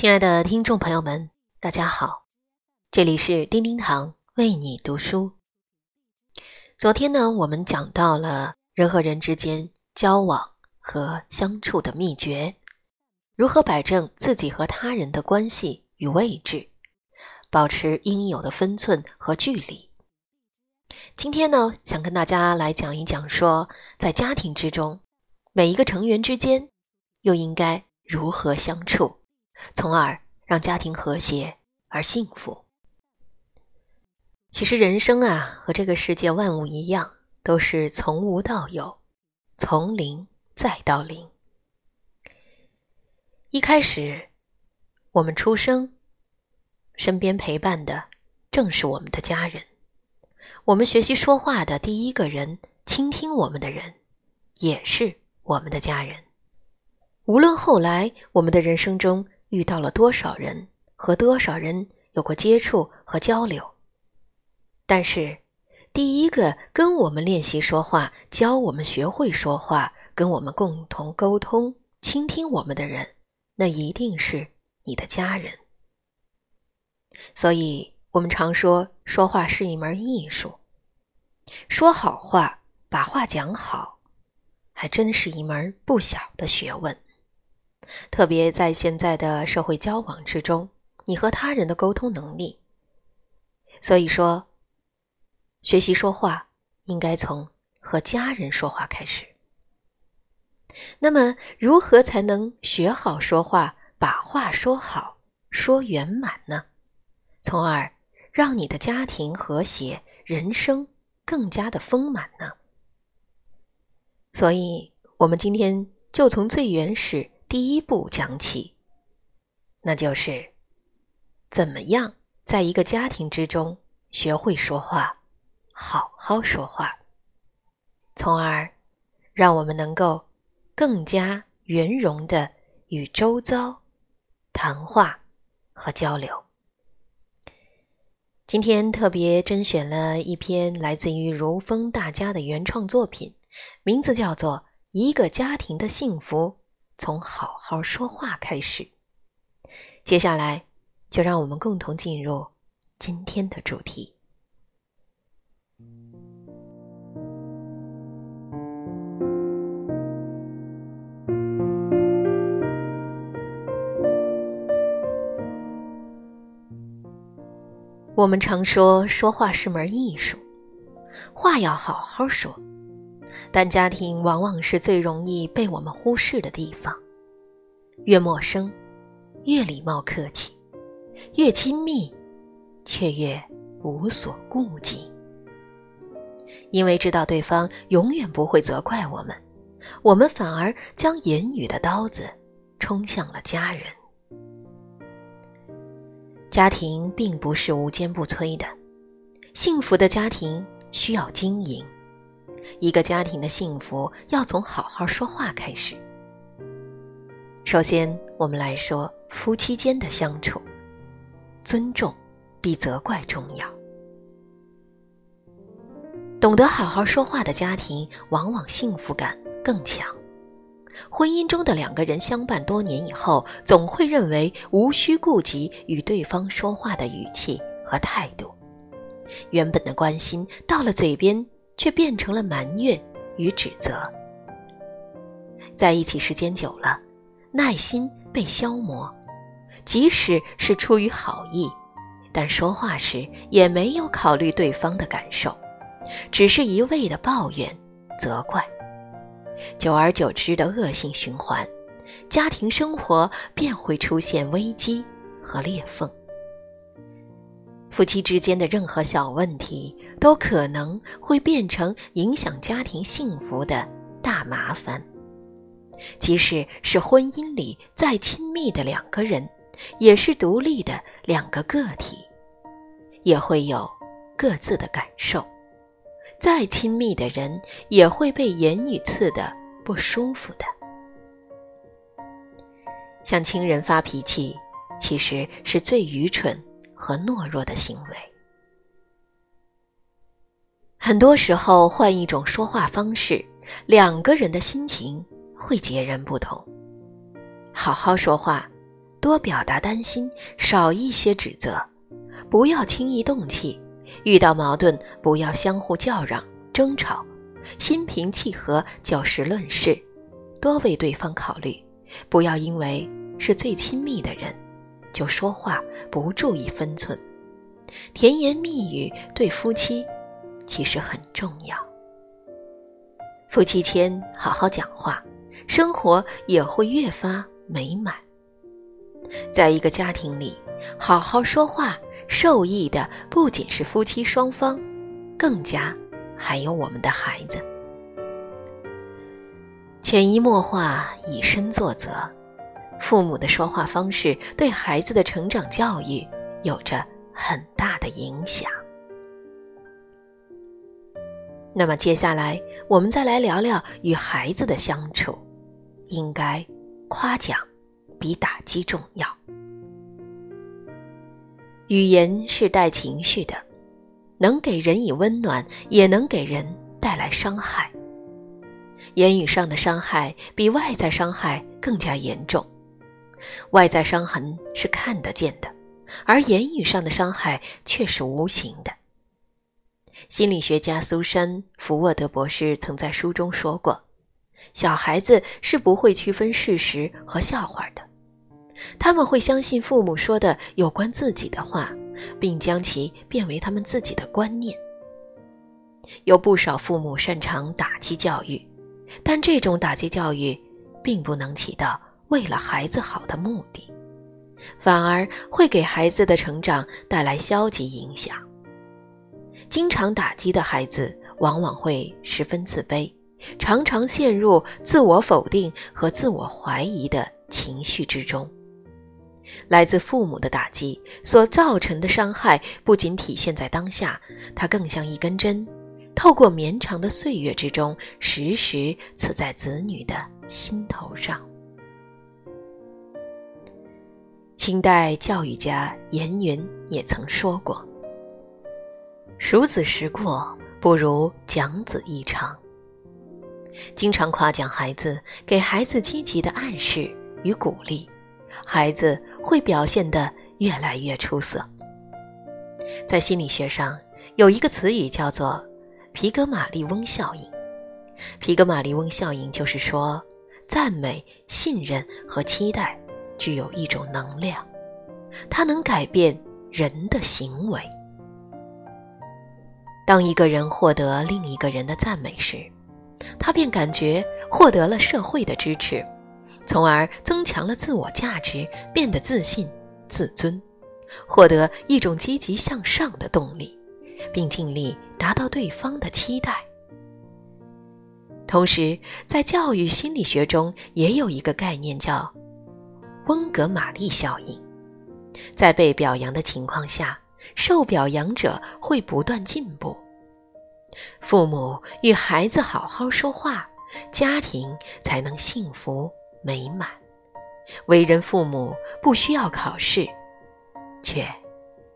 亲爱的听众朋友们，大家好，这里是叮叮堂为你读书。昨天呢，我们讲到了人和人之间交往和相处的秘诀，如何摆正自己和他人的关系与位置，保持应有的分寸和距离。今天呢，想跟大家来讲一讲，说在家庭之中，每一个成员之间又应该如何相处。从而让家庭和谐而幸福。其实人生啊，和这个世界万物一样，都是从无到有，从零再到零。一开始，我们出生，身边陪伴的正是我们的家人。我们学习说话的第一个人，倾听我们的人，也是我们的家人。无论后来我们的人生中，遇到了多少人，和多少人有过接触和交流，但是第一个跟我们练习说话、教我们学会说话、跟我们共同沟通、倾听我们的人，那一定是你的家人。所以，我们常说，说话是一门艺术，说好话、把话讲好，还真是一门不小的学问。特别在现在的社会交往之中，你和他人的沟通能力。所以说，学习说话应该从和家人说话开始。那么，如何才能学好说话，把话说好、说圆满呢？从而让你的家庭和谐，人生更加的丰满呢？所以，我们今天就从最原始。第一步讲起，那就是怎么样在一个家庭之中学会说话，好好说话，从而让我们能够更加圆融的与周遭谈话和交流。今天特别甄选了一篇来自于如风大家的原创作品，名字叫做《一个家庭的幸福》。从好好说话开始，接下来就让我们共同进入今天的主题。我们常说说话是门艺术，话要好好说。但家庭往往是最容易被我们忽视的地方。越陌生，越礼貌客气；越亲密，却越无所顾忌。因为知道对方永远不会责怪我们，我们反而将言语的刀子冲向了家人。家庭并不是无坚不摧的，幸福的家庭需要经营。一个家庭的幸福要从好好说话开始。首先，我们来说夫妻间的相处，尊重比责怪重要。懂得好好说话的家庭，往往幸福感更强。婚姻中的两个人相伴多年以后，总会认为无需顾及与对方说话的语气和态度，原本的关心到了嘴边。却变成了埋怨与指责。在一起时间久了，耐心被消磨，即使是出于好意，但说话时也没有考虑对方的感受，只是一味的抱怨、责怪。久而久之的恶性循环，家庭生活便会出现危机和裂缝。夫妻之间的任何小问题，都可能会变成影响家庭幸福的大麻烦。即使是婚姻里再亲密的两个人，也是独立的两个个体，也会有各自的感受。再亲密的人，也会被言语刺得不舒服的。向亲人发脾气，其实是最愚蠢。和懦弱的行为，很多时候换一种说话方式，两个人的心情会截然不同。好好说话，多表达担心，少一些指责，不要轻易动气。遇到矛盾，不要相互叫嚷、争吵，心平气和，就事论事，多为对方考虑。不要因为是最亲密的人，就说话不注意分寸。甜言蜜语对夫妻其实很重要。夫妻间好好讲话，生活也会越发美满。在一个家庭里，好好说话，受益的不仅是夫妻双方，更加还有我们的孩子。潜移默化，以身作则，父母的说话方式对孩子的成长教育有着很大的影响。那么接下来，我们再来聊聊与孩子的相处，应该夸奖比打击重要。语言是带情绪的，能给人以温暖，也能给人带来伤害。言语上的伤害比外在伤害更加严重，外在伤痕是看得见的，而言语上的伤害却是无形的。心理学家苏珊·福沃德博士曾在书中说过：“小孩子是不会区分事实和笑话的，他们会相信父母说的有关自己的话，并将其变为他们自己的观念。”有不少父母擅长打击教育，但这种打击教育并不能起到为了孩子好的目的，反而会给孩子的成长带来消极影响。经常打击的孩子往往会十分自卑，常常陷入自我否定和自我怀疑的情绪之中。来自父母的打击所造成的伤害，不仅体现在当下，它更像一根针，透过绵长的岁月之中，时时刺在子女的心头上。清代教育家严云也曾说过。数子时过，不如讲子一场。经常夸奖孩子，给孩子积极的暗示与鼓励，孩子会表现得越来越出色。在心理学上，有一个词语叫做“皮格马利翁效应”。皮格马利翁效应就是说，赞美、信任和期待具有一种能量，它能改变人的行为。当一个人获得另一个人的赞美时，他便感觉获得了社会的支持，从而增强了自我价值，变得自信、自尊，获得一种积极向上的动力，并尽力达到对方的期待。同时，在教育心理学中也有一个概念叫“温格玛丽效应”，在被表扬的情况下。受表扬者会不断进步。父母与孩子好好说话，家庭才能幸福美满。为人父母不需要考试，却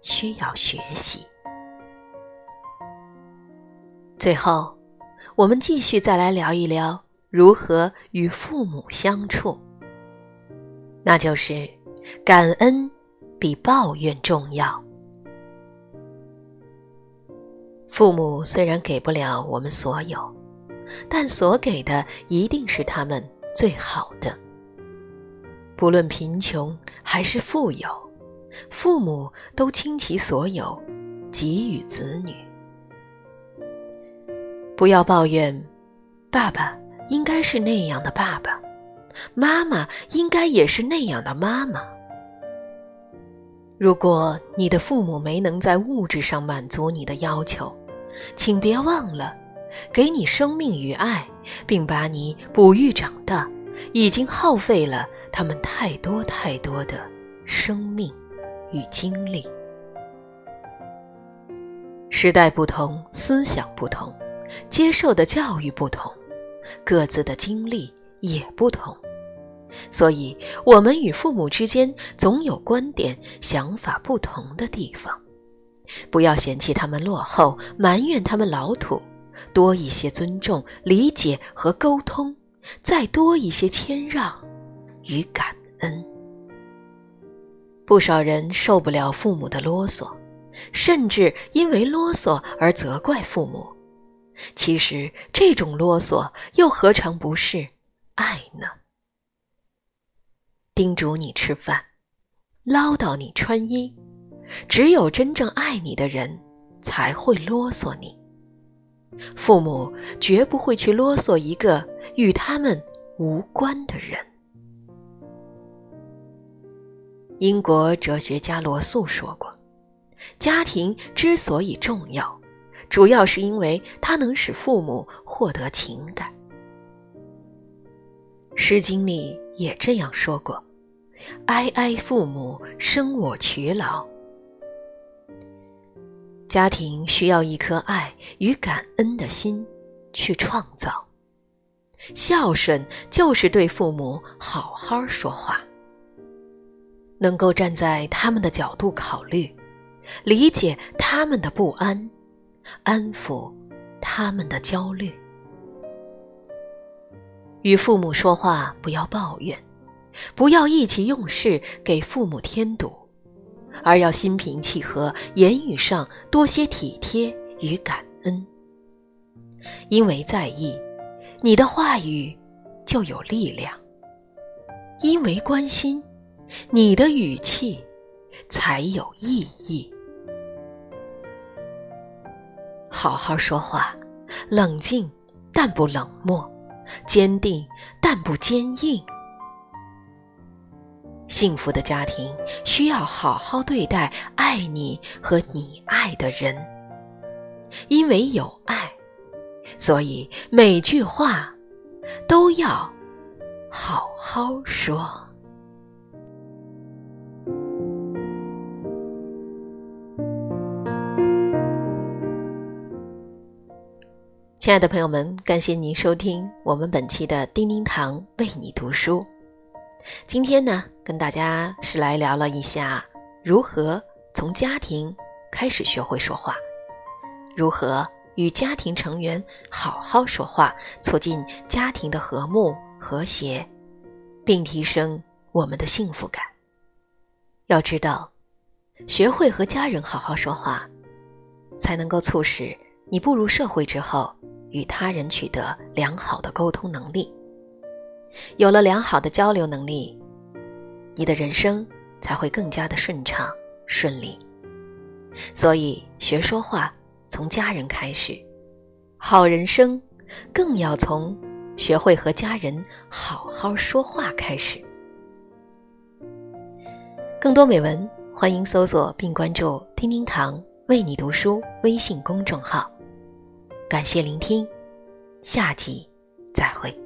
需要学习。最后，我们继续再来聊一聊如何与父母相处。那就是感恩比抱怨重要。父母虽然给不了我们所有，但所给的一定是他们最好的。不论贫穷还是富有，父母都倾其所有给予子女。不要抱怨，爸爸应该是那样的爸爸，妈妈应该也是那样的妈妈。如果你的父母没能在物质上满足你的要求，请别忘了，给你生命与爱，并把你哺育长大，已经耗费了他们太多太多的生命与精力。时代不同，思想不同，接受的教育不同，各自的经历也不同，所以，我们与父母之间总有观点、想法不同的地方。不要嫌弃他们落后，埋怨他们老土，多一些尊重、理解和沟通，再多一些谦让与感恩。不少人受不了父母的啰嗦，甚至因为啰嗦而责怪父母。其实，这种啰嗦又何尝不是爱呢？叮嘱你吃饭，唠叨你穿衣，只有真正爱你的人才会啰嗦你。父母绝不会去啰嗦一个与他们无关的人。英国哲学家罗素说过：“家庭之所以重要，主要是因为它能使父母获得情感。”《诗经》里也这样说过：“哀哀父母，生我劬劳。”家庭需要一颗爱与感恩的心去创造。孝顺就是对父母好好说话，能够站在他们的角度考虑，理解他们的不安，安抚他们的焦虑。与父母说话不要抱怨，不要意气用事给父母添堵。而要心平气和，言语上多些体贴与感恩。因为在意，你的话语就有力量；因为关心，你的语气才有意义。好好说话，冷静但不冷漠，坚定但不坚硬。幸福的家庭需要好好对待爱你和你爱的人，因为有爱，所以每句话都要好好说。亲爱的朋友们，感谢您收听我们本期的叮叮堂为你读书。今天呢，跟大家是来聊了一下如何从家庭开始学会说话，如何与家庭成员好好说话，促进家庭的和睦和谐，并提升我们的幸福感。要知道，学会和家人好好说话，才能够促使你步入社会之后与他人取得良好的沟通能力。有了良好的交流能力，你的人生才会更加的顺畅顺利。所以，学说话从家人开始，好人生更要从学会和家人好好说话开始。更多美文，欢迎搜索并关注“听听堂为你读书”微信公众号。感谢聆听，下集再会。